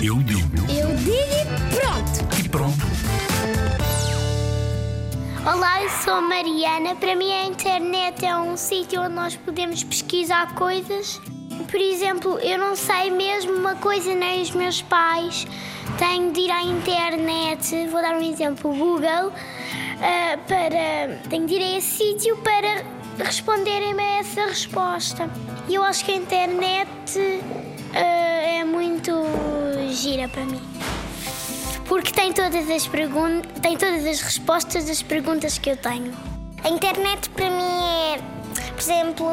Eu digo. Eu digo e pronto. E pronto. Olá, eu sou a Mariana. Para mim, a internet é um sítio onde nós podemos pesquisar coisas. Por exemplo, eu não sei mesmo uma coisa, nem os meus pais. Tenho de ir à internet, vou dar um exemplo, Google, ah, para. Tenho de ir a esse sítio para responderem-me a essa resposta. Eu acho que a internet para mim. Porque tem todas as perguntas, tem todas as respostas das perguntas que eu tenho. A internet para mim é, por exemplo,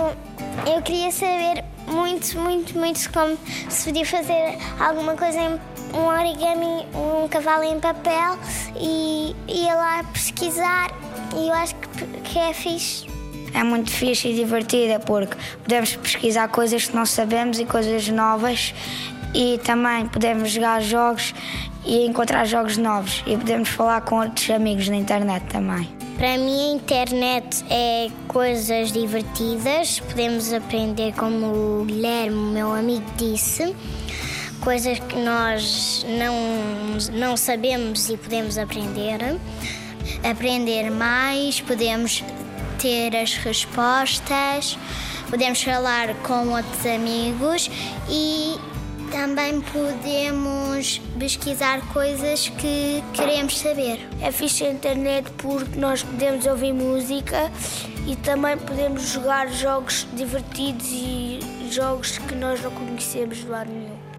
eu queria saber muito, muito, muito como se podia fazer alguma coisa em um origami, um cavalo em papel e ia lá pesquisar e eu acho que, que é fixe. É muito fixe e divertida porque podemos pesquisar coisas que não sabemos e coisas novas e também podemos jogar jogos e encontrar jogos novos e podemos falar com outros amigos na internet também. Para mim, a internet é coisas divertidas, podemos aprender, como o Guilherme, meu amigo, disse, coisas que nós não, não sabemos e podemos aprender. Aprender mais, podemos ter as respostas, podemos falar com outros amigos e também podemos pesquisar coisas que queremos saber. É fixe a internet porque nós podemos ouvir música e também podemos jogar jogos divertidos e jogos que nós não conhecemos de lado nenhum.